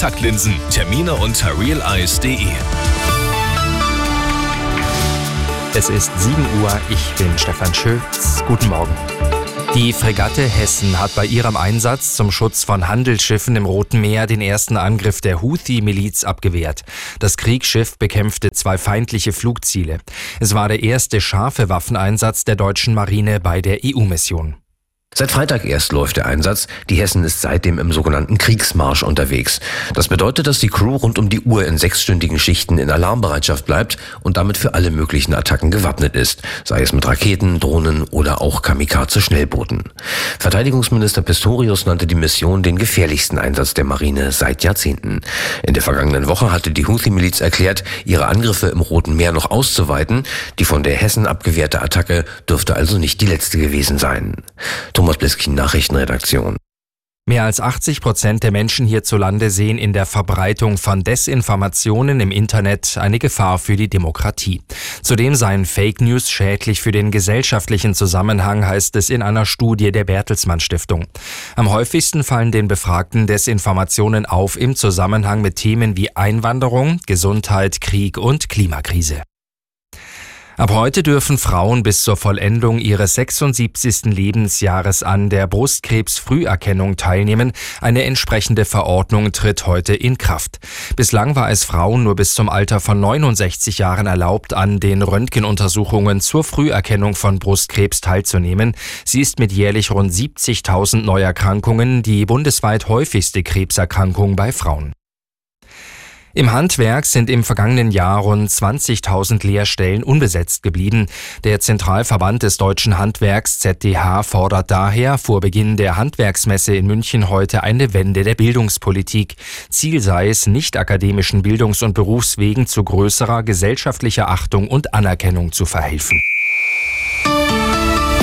Kontaktlinsen. Termine unter realeyes.de. Es ist 7 Uhr, ich bin Stefan Schulz. Guten Morgen. Die Fregatte Hessen hat bei ihrem Einsatz zum Schutz von Handelsschiffen im Roten Meer den ersten Angriff der Houthi-Miliz abgewehrt. Das Kriegsschiff bekämpfte zwei feindliche Flugziele. Es war der erste scharfe Waffeneinsatz der deutschen Marine bei der EU-Mission. Seit Freitag erst läuft der Einsatz. Die Hessen ist seitdem im sogenannten Kriegsmarsch unterwegs. Das bedeutet, dass die Crew rund um die Uhr in sechsstündigen Schichten in Alarmbereitschaft bleibt und damit für alle möglichen Attacken gewappnet ist, sei es mit Raketen, Drohnen oder auch Kamikaze-Schnellbooten. Verteidigungsminister Pistorius nannte die Mission den gefährlichsten Einsatz der Marine seit Jahrzehnten. In der vergangenen Woche hatte die Houthi-Miliz erklärt, ihre Angriffe im Roten Meer noch auszuweiten. Die von der Hessen abgewehrte Attacke dürfte also nicht die letzte gewesen sein. Thomas Bliskin, Nachrichtenredaktion. Mehr als 80 Prozent der Menschen hierzulande sehen in der Verbreitung von Desinformationen im Internet eine Gefahr für die Demokratie. Zudem seien Fake News schädlich für den gesellschaftlichen Zusammenhang, heißt es in einer Studie der Bertelsmann Stiftung. Am häufigsten fallen den Befragten Desinformationen auf im Zusammenhang mit Themen wie Einwanderung, Gesundheit, Krieg und Klimakrise. Ab heute dürfen Frauen bis zur Vollendung ihres 76. Lebensjahres an der Brustkrebsfrüherkennung teilnehmen. Eine entsprechende Verordnung tritt heute in Kraft. Bislang war es Frauen nur bis zum Alter von 69 Jahren erlaubt, an den Röntgenuntersuchungen zur Früherkennung von Brustkrebs teilzunehmen. Sie ist mit jährlich rund 70.000 Neuerkrankungen die bundesweit häufigste Krebserkrankung bei Frauen. Im Handwerk sind im vergangenen Jahr rund 20.000 Lehrstellen unbesetzt geblieben. Der Zentralverband des deutschen Handwerks ZDH fordert daher vor Beginn der Handwerksmesse in München heute eine Wende der Bildungspolitik. Ziel sei es, nicht akademischen Bildungs- und Berufswegen zu größerer gesellschaftlicher Achtung und Anerkennung zu verhelfen.